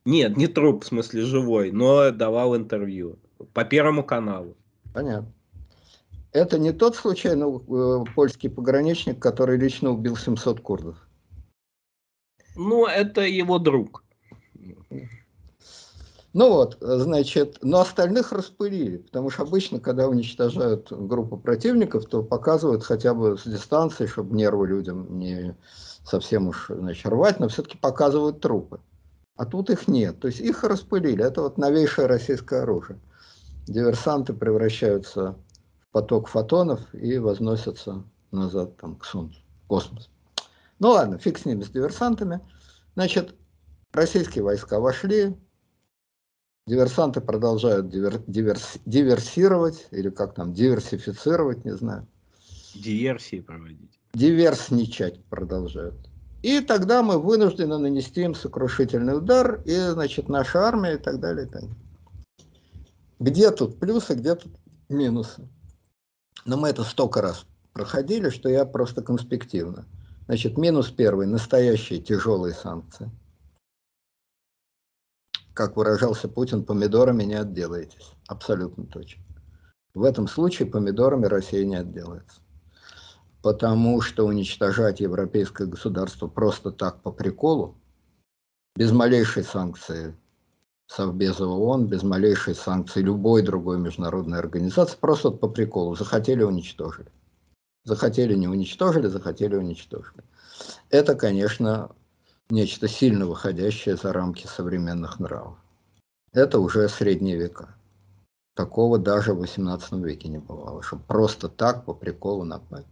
Нет, не труп, в смысле живой, но давал интервью. По Первому каналу. Понятно. Это не тот случайно э, польский пограничник, который лично убил 700 курдов? Ну, это его друг. Ну вот, значит, но остальных распылили, потому что обычно, когда уничтожают группу противников, то показывают хотя бы с дистанции, чтобы нервы людям не совсем уж значит, рвать, но все-таки показывают трупы. А тут их нет, то есть их распылили. Это вот новейшее российское оружие диверсанты превращаются в поток фотонов и возносятся назад там, к Солнцу, в космос. Ну ладно, фиг с ними, с диверсантами. Значит, российские войска вошли, диверсанты продолжают дивер, диверс, диверсировать, или как там, диверсифицировать, не знаю. Диверсии проводить. Диверсничать продолжают. И тогда мы вынуждены нанести им сокрушительный удар, и, значит, наша армия и так далее, и так далее. Где тут плюсы, где тут минусы? Но мы это столько раз проходили, что я просто конспективно. Значит, минус первый – настоящие тяжелые санкции. Как выражался Путин, помидорами не отделаетесь. Абсолютно точно. В этом случае помидорами Россия не отделается. Потому что уничтожать европейское государство просто так по приколу, без малейшей санкции Совбеза ООН без малейшей санкции любой другой международной организации, просто по приколу, захотели уничтожили. Захотели не уничтожили, захотели уничтожили. Это, конечно, нечто сильно выходящее за рамки современных нравов. Это уже средние века. Такого даже в 18 веке не бывало, чтобы просто так по приколу напасть.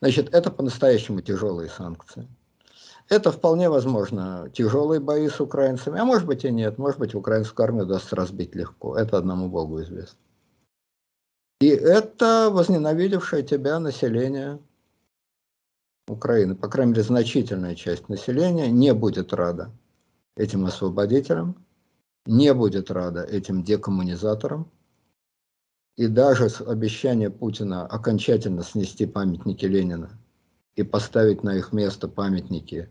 Значит, это по-настоящему тяжелые санкции. Это вполне возможно. Тяжелые бои с украинцами, а может быть и нет, может быть украинскую армию удастся разбить легко, это одному Богу известно. И это возненавидевшее тебя население Украины, по крайней мере значительная часть населения не будет рада этим освободителям, не будет рада этим декоммунизаторам, и даже с обещания Путина окончательно снести памятники Ленина и поставить на их место памятники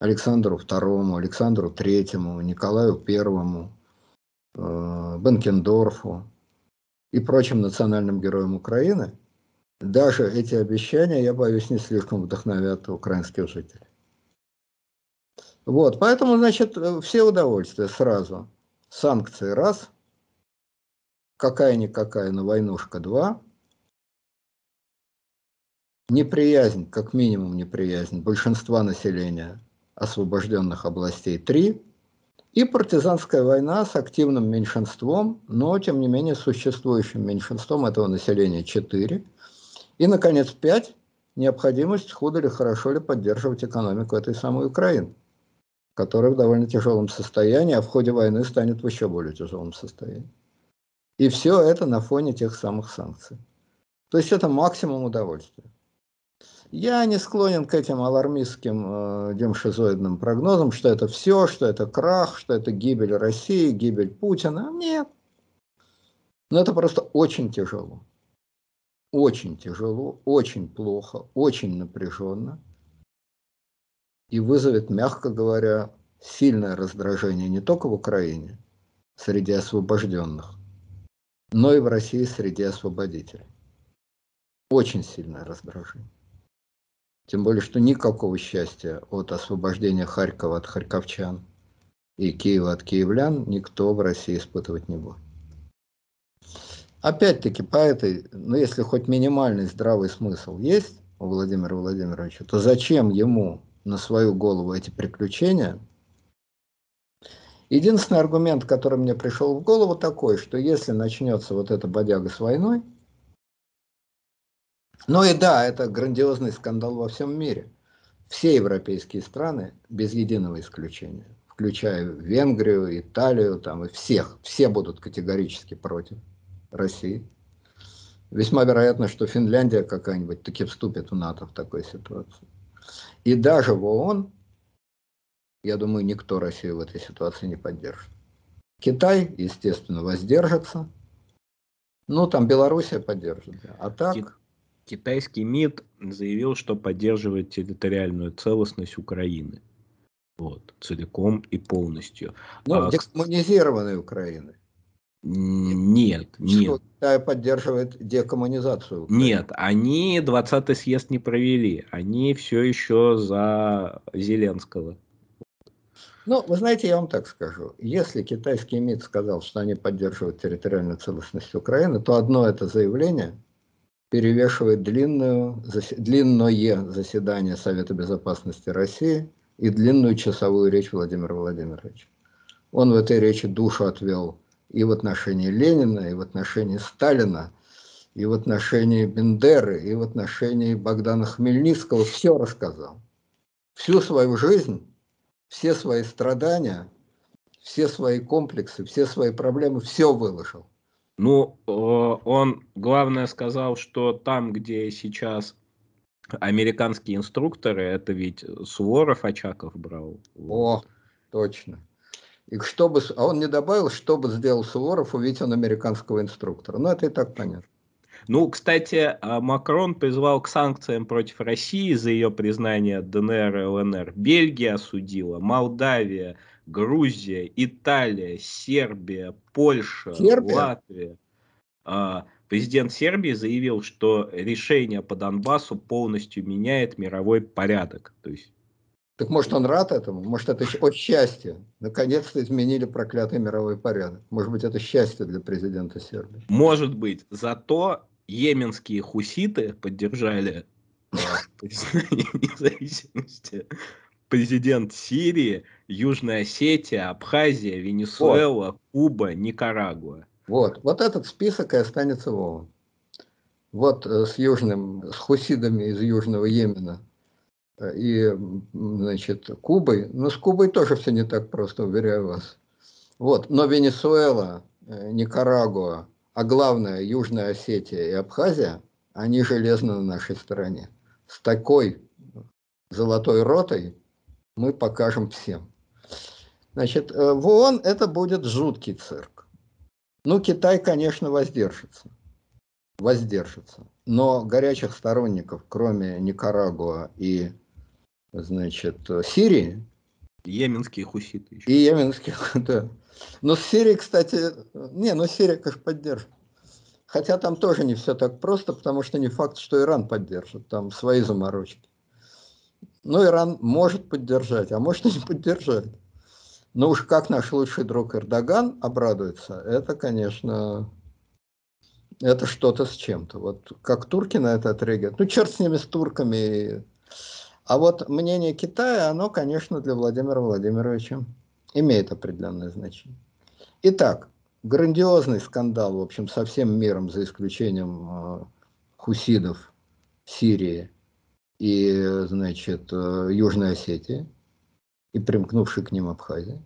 Александру II, Александру III, Николаю I, э, Бенкендорфу и прочим национальным героям Украины, даже эти обещания, я боюсь, не слишком вдохновят украинских жителей. Вот, поэтому, значит, все удовольствия сразу. Санкции раз, какая-никакая, но войнушка два, неприязнь, как минимум неприязнь большинства населения освобожденных областей три, и партизанская война с активным меньшинством, но тем не менее существующим меньшинством этого населения четыре. И, наконец, пять – необходимость худо ли, хорошо ли поддерживать экономику этой самой Украины, которая в довольно тяжелом состоянии, а в ходе войны станет в еще более тяжелом состоянии. И все это на фоне тех самых санкций. То есть это максимум удовольствия. Я не склонен к этим алармистским э, демшизоидным прогнозам, что это все, что это крах, что это гибель России, гибель Путина. Нет. Но это просто очень тяжело. Очень тяжело, очень плохо, очень напряженно. И вызовет, мягко говоря, сильное раздражение не только в Украине, среди освобожденных, но и в России среди освободителей. Очень сильное раздражение. Тем более, что никакого счастья от освобождения Харькова от харьковчан и Киева от киевлян никто в России испытывать не будет. Опять-таки, по этой, ну если хоть минимальный здравый смысл есть у Владимира Владимировича, то зачем ему на свою голову эти приключения? Единственный аргумент, который мне пришел в голову, такой, что если начнется вот эта бодяга с войной, ну и да, это грандиозный скандал во всем мире. Все европейские страны, без единого исключения, включая Венгрию, Италию, там и всех, все будут категорически против России. Весьма вероятно, что Финляндия какая-нибудь таки вступит в НАТО в такой ситуации. И даже в ООН, я думаю, никто Россию в этой ситуации не поддержит. Китай, естественно, воздержится. Ну, там Белоруссия поддержит. А так... Китайский МИД заявил, что поддерживает территориальную целостность Украины. Вот, целиком и полностью. Ну, а, декоммунизированной Украины. Нет, что нет. Китай поддерживает декоммунизацию. Украины. Нет, они 20-й съезд не провели. Они все еще за Зеленского. Ну, вы знаете, я вам так скажу. Если китайский МИД сказал, что они поддерживают территориальную целостность Украины, то одно это заявление – перевешивает длинную, длинное заседание Совета Безопасности России и длинную часовую речь Владимира Владимировича. Он в этой речи душу отвел и в отношении Ленина, и в отношении Сталина, и в отношении Бендеры, и в отношении Богдана Хмельницкого. Все рассказал. Всю свою жизнь, все свои страдания, все свои комплексы, все свои проблемы, все выложил. Ну, он, главное, сказал, что там, где сейчас американские инструкторы, это ведь Суворов Очаков брал. О, точно. И что бы, а он не добавил, что бы сделал Суворов, увидеть он американского инструктора. Ну, это и так понятно. Ну, кстати, а Макрон призвал к санкциям против России за ее признание ДНР и ЛНР. Бельгия осудила, Молдавия, Грузия, Италия, Сербия, Польша, Сербия? Латвия. А, президент Сербии заявил, что решение по Донбассу полностью меняет мировой порядок. То есть так может он рад этому? Может это от счастья? Наконец-то изменили проклятый мировой порядок. Может быть это счастье для президента Сербии? Может быть. Зато йеменские хуситы поддержали а, независимости президент Сирии, Южная Осетия, Абхазия, Венесуэла, вот. Куба, Никарагуа. Вот, вот этот список и останется в ООН. Вот э, с южным, с хусидами из Южного Йемена э, и, значит, Кубой. Но с Кубой тоже все не так просто, уверяю вас. Вот, но Венесуэла, э, Никарагуа, а главное Южная Осетия и Абхазия, они железно на нашей стороне. С такой золотой ротой мы покажем всем. Значит, э, в ООН это будет жуткий цирк. Ну, Китай, конечно, воздержится. воздержится. Но горячих сторонников, кроме Никарагуа и, значит, Сирии... Йеменские хуситы еще. И йеменские, да. Но с Сирией, кстати, не, ну Сирия, конечно, поддержит. Хотя там тоже не все так просто, потому что не факт, что Иран поддержит, там свои заморочки. Ну, Иран может поддержать, а может и не поддержать. Но уж как наш лучший друг Эрдоган обрадуется, это, конечно, это что-то с чем-то. Вот как турки на это отреагируют. Ну, черт с ними, с турками. А вот мнение Китая, оно, конечно, для Владимира Владимировича имеет определенное значение. Итак, грандиозный скандал, в общем, со всем миром, за исключением э, хусидов Сирии и, значит, э, Южной Осетии и примкнувшей к ним Абхазии.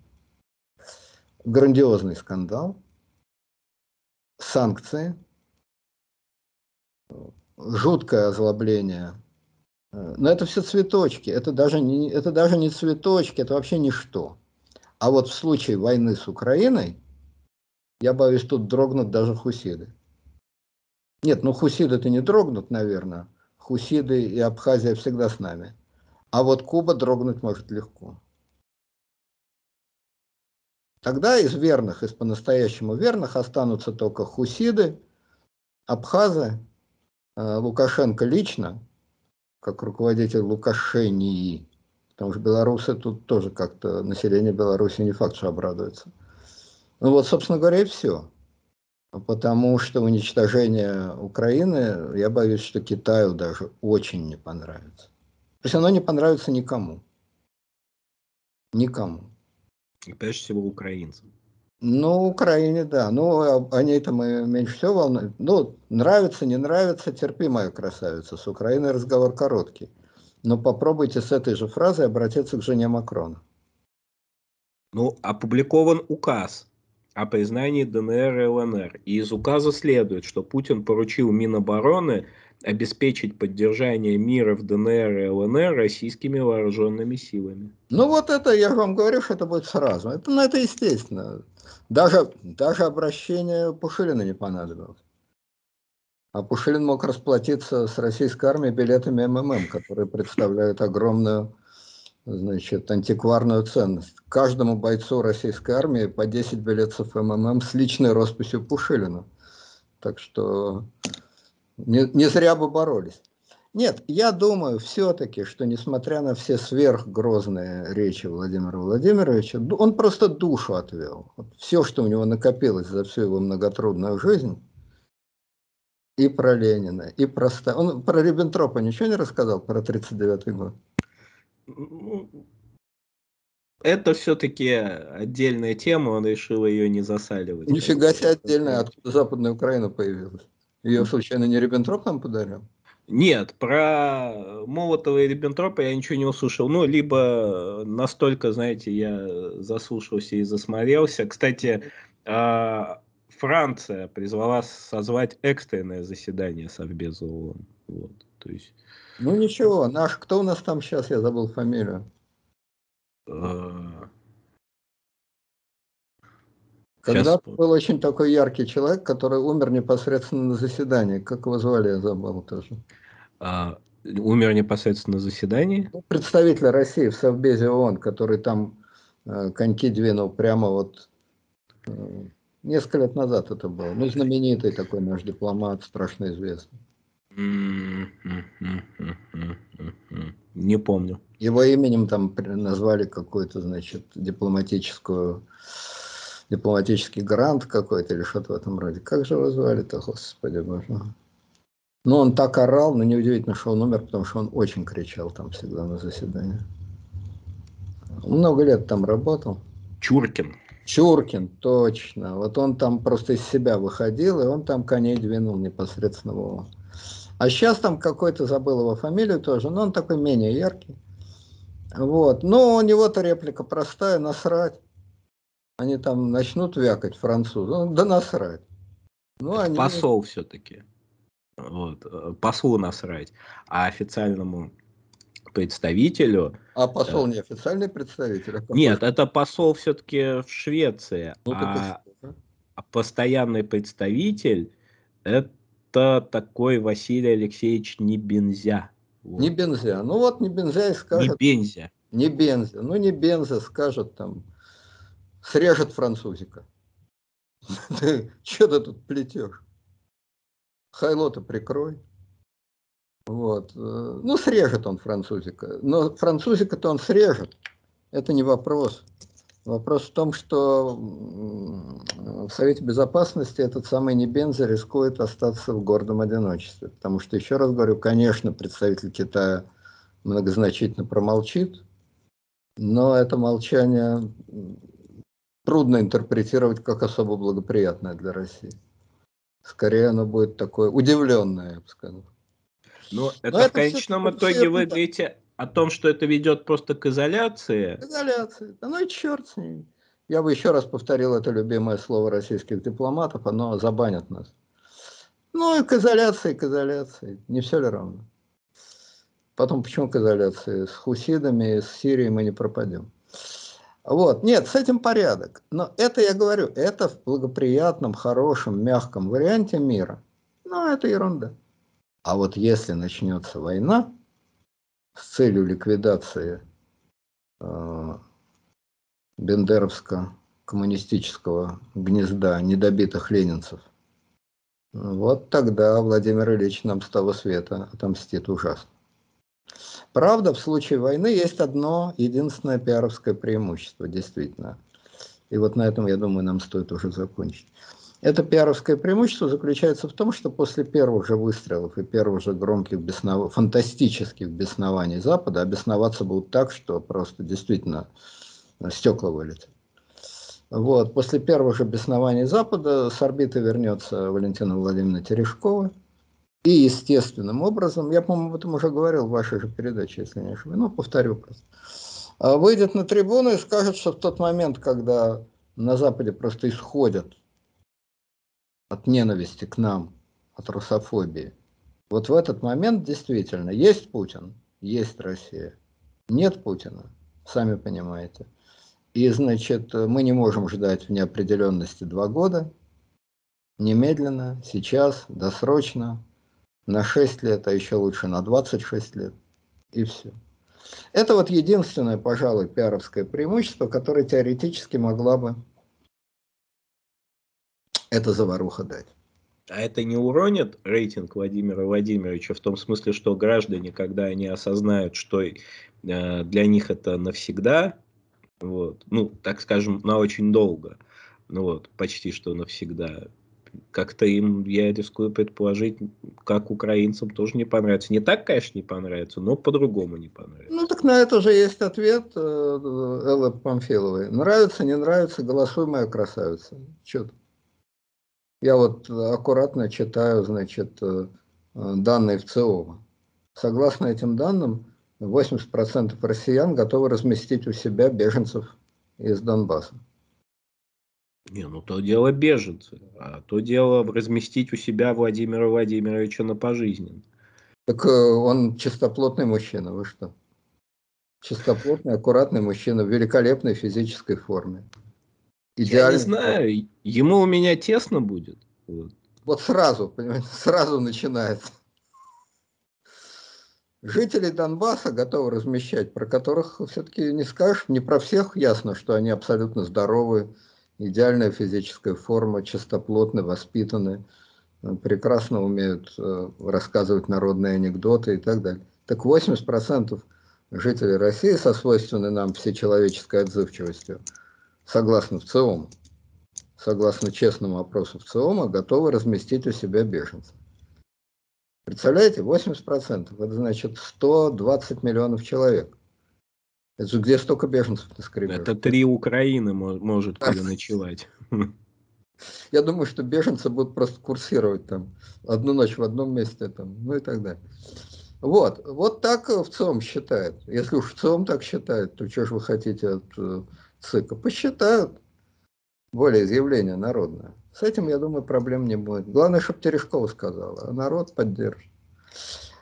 Грандиозный скандал, санкции, жуткое озлобление. Но это все цветочки, это даже не, это даже не цветочки, это вообще ничто. А вот в случае войны с Украиной я боюсь, тут дрогнут даже хусиды. Нет, ну хусиды-то не дрогнут, наверное. Хусиды и Абхазия всегда с нами. А вот Куба дрогнуть может легко. Тогда из верных, из по-настоящему верных останутся только хусиды, абхазы, э, Лукашенко лично, как руководитель Лукашении, потому что белорусы тут тоже как-то, население Беларуси не факт, что обрадуется. Ну вот, собственно говоря, и все. Потому что уничтожение Украины, я боюсь, что Китаю даже очень не понравится. То есть оно не понравится никому. Никому. И прежде всего украинцам. Ну, Украине, да. Ну, а они это мы меньше всего волнуют. Ну, нравится, не нравится, терпи, моя красавица. С Украиной разговор короткий. Но попробуйте с этой же фразой обратиться к жене Макрона. Ну, опубликован указ о признании ДНР и ЛНР. И из указа следует, что Путин поручил Минобороны обеспечить поддержание мира в ДНР и ЛНР российскими вооруженными силами. Ну вот это, я вам говорю, что это будет сразу. Это, ну, это естественно. Даже, даже обращение Пушилина не понадобилось. А Пушилин мог расплатиться с российской армией билетами МММ, которые представляют огромную значит, антикварную ценность. Каждому бойцу российской армии по 10 билетов МММ с личной росписью Пушилина. Так что не, не зря бы боролись. Нет, я думаю все-таки, что несмотря на все сверхгрозные речи Владимира Владимировича, он просто душу отвел. Все, что у него накопилось за всю его многотрудную жизнь, и про Ленина, и про Сталина. Он про Риббентропа ничего не рассказал, про 1939 год? Это все-таки отдельная тема, он решил ее не засаливать. Нифига себе отдельная, откуда Западная Украина появилась? Ее случайно не Риббентроп нам подарил? Нет, про Молотова и Риббентропа я ничего не услышал. Ну, либо настолько, знаете, я заслушался и засмотрелся. Кстати, а, Франция призвала созвать экстренное заседание Совбеза ООН. Вот, то есть ну ничего, наш, кто у нас там сейчас, я забыл фамилию. А. Когда был очень такой яркий человек, который умер непосредственно на заседании. Как его звали, я забыл тоже. А, умер непосредственно на заседании? Ну, представитель России в Совбезе ООН, который там э, коньки двинул прямо вот э, несколько лет назад это было. Ну, знаменитый такой наш дипломат, страшно известный. Не помню. Его именем там назвали какой-то, значит, дипломатическую дипломатический грант какой-то или что-то в этом роде. Как же его звали-то, господи боже. Ну, он так орал, но неудивительно, что он умер, потому что он очень кричал там всегда на заседании. Много лет там работал. Чуркин. Чуркин, точно. Вот он там просто из себя выходил, и он там коней двинул непосредственно в а сейчас там какой-то, забыл его фамилию тоже, но он такой менее яркий. Вот. Но у него-то реплика простая, насрать. Они там начнут вякать французы, ну, да насрать. Ну, они... Посол все-таки. Вот. Э, послу насрать. А официальному представителю... А посол не официальный представитель? А Нет, это посол все-таки в Швеции. Ну, а, а постоянный представитель это это такой Василий Алексеевич Небензя. Вот. Не бензя. Ну вот не бензя и скажет. Не бензя. Не бензя. Ну не бенза скажет там. Срежет французика. Что ты тут плетешь? Хайло-то прикрой. Вот. Э, ну, срежет он французика. Но французика-то он срежет. Это не вопрос. Вопрос в том, что в Совете Безопасности этот самый Небенза рискует остаться в гордом одиночестве. Потому что, еще раз говорю, конечно, представитель Китая многозначительно промолчит, но это молчание трудно интерпретировать как особо благоприятное для России. Скорее оно будет такое удивленное, я бы сказал. Но это, Но это в конечном итоге вы говорите о том, что это ведет просто к изоляции. К изоляции. Да ну и черт с ним. Я бы еще раз повторил это любимое слово российских дипломатов, оно забанит нас. Ну и к изоляции, к изоляции. Не все ли равно? Потом почему к изоляции? С хусидами, с Сирией мы не пропадем. Вот, нет, с этим порядок. Но это я говорю, это в благоприятном, хорошем, мягком варианте мира. Ну, это ерунда. А вот если начнется война с целью ликвидации э, бендеровско-коммунистического гнезда недобитых ленинцев, вот тогда Владимир Ильич нам с того света отомстит ужасно. Правда, в случае войны есть одно единственное пиаровское преимущество, действительно. И вот на этом, я думаю, нам стоит уже закончить. Это пиаровское преимущество заключается в том, что после первых же выстрелов и первых же громких, беснов... фантастических беснований Запада обесноваться будут так, что просто действительно стекла вылетят. Вот. После первых же беснований Запада с орбиты вернется Валентина Владимировна Терешкова. И естественным образом, я, по-моему, об этом уже говорил в вашей же передаче, если не ошибаюсь, но повторю просто, а выйдет на трибуну и скажет, что в тот момент, когда на Западе просто исходят от ненависти к нам, от русофобии. Вот в этот момент действительно есть Путин, есть Россия, нет Путина, сами понимаете. И, значит, мы не можем ждать в неопределенности два года, немедленно, сейчас, досрочно, на 6 лет, а еще лучше на 26 лет, и все. Это вот единственное, пожалуй, пиаровское преимущество, которое теоретически могла бы эта заваруха дать. А это не уронит рейтинг Владимира Владимировича в том смысле, что граждане, когда они осознают, что э, для них это навсегда, вот, ну, так скажем, на очень долго, ну вот, почти что навсегда, как-то им, я рискую предположить, как украинцам тоже не понравится. Не так, конечно, не понравится, но по-другому не понравится. Ну, так на это же есть ответ э, Эллы Памфиловой. Нравится, не нравится, голосуй, моя красавица. Че я вот аккуратно читаю, значит, э, данные в ЦИОМа. Согласно этим данным, 80% россиян готовы разместить у себя беженцев из Донбасса. Не, ну то дело беженцы, а то дело разместить у себя Владимира Владимировича на пожизненно. Так э, он чистоплотный мужчина, вы что? Чистоплотный, аккуратный мужчина в великолепной физической форме. Идеально. Я не знаю, ему у меня тесно будет. Вот, вот сразу, понимаете, сразу начинается. Жители Донбасса готовы размещать, про которых все-таки не скажешь, не про всех ясно, что они абсолютно здоровы, идеальная физическая форма, чистоплотны, воспитаны, прекрасно умеют э, рассказывать народные анекдоты и так далее. Так 80% жителей России со свойственной нам всечеловеческой отзывчивостью – согласно ВЦИОМ, согласно честному опросу ВЦИОМа, готовы разместить у себя беженцев. Представляете, 80%, это значит 120 миллионов человек. Это же где столько беженцев на скрипе? Это три Украины может переночевать. Я думаю, что беженцы будут просто курсировать там одну ночь в одном месте, там, ну и так далее. Вот, вот так в ЦИОМ считает. Если уж в ЦИОМ так считает, то что же вы хотите от э, ЦИКа, посчитают волеизъявление народное. С этим, я думаю, проблем не будет. Главное, чтобы Терешкова сказала, а народ поддержит.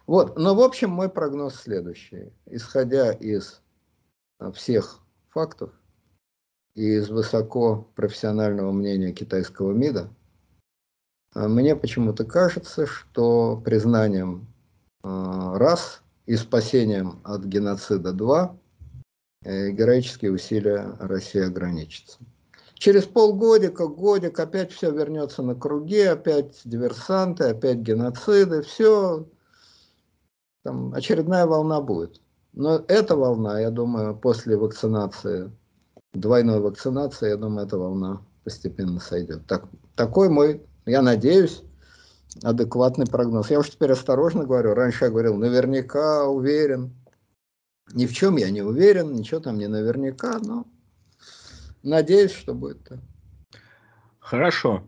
Вот, но в общем мой прогноз следующий. Исходя из а, всех фактов и из высоко профессионального мнения китайского МИДа, мне почему-то кажется, что признанием раз и спасением от геноцида два героические усилия России ограничатся. Через полгодика, годик опять все вернется на круги, опять диверсанты, опять геноциды, все, там очередная волна будет. Но эта волна, я думаю, после вакцинации, двойной вакцинации, я думаю, эта волна постепенно сойдет. Так, такой мой, я надеюсь, адекватный прогноз. Я уж теперь осторожно говорю. Раньше я говорил, наверняка уверен. Ни в чем я не уверен, ничего там не наверняка, но Надеюсь, что будет так. Хорошо.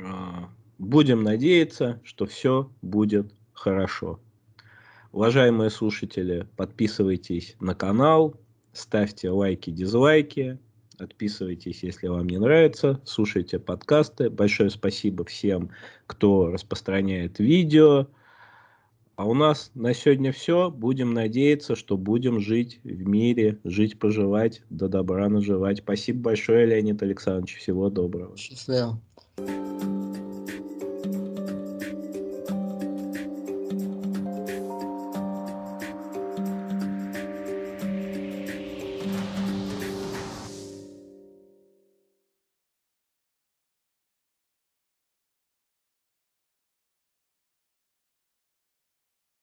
А, будем надеяться, что все будет хорошо. Уважаемые слушатели, подписывайтесь на канал, ставьте лайки, дизлайки, отписывайтесь, если вам не нравится, слушайте подкасты. Большое спасибо всем, кто распространяет видео. А у нас на сегодня все. Будем надеяться, что будем жить в мире, жить, поживать, до добра наживать. Спасибо большое, Леонид Александрович. Всего доброго. Счастливо.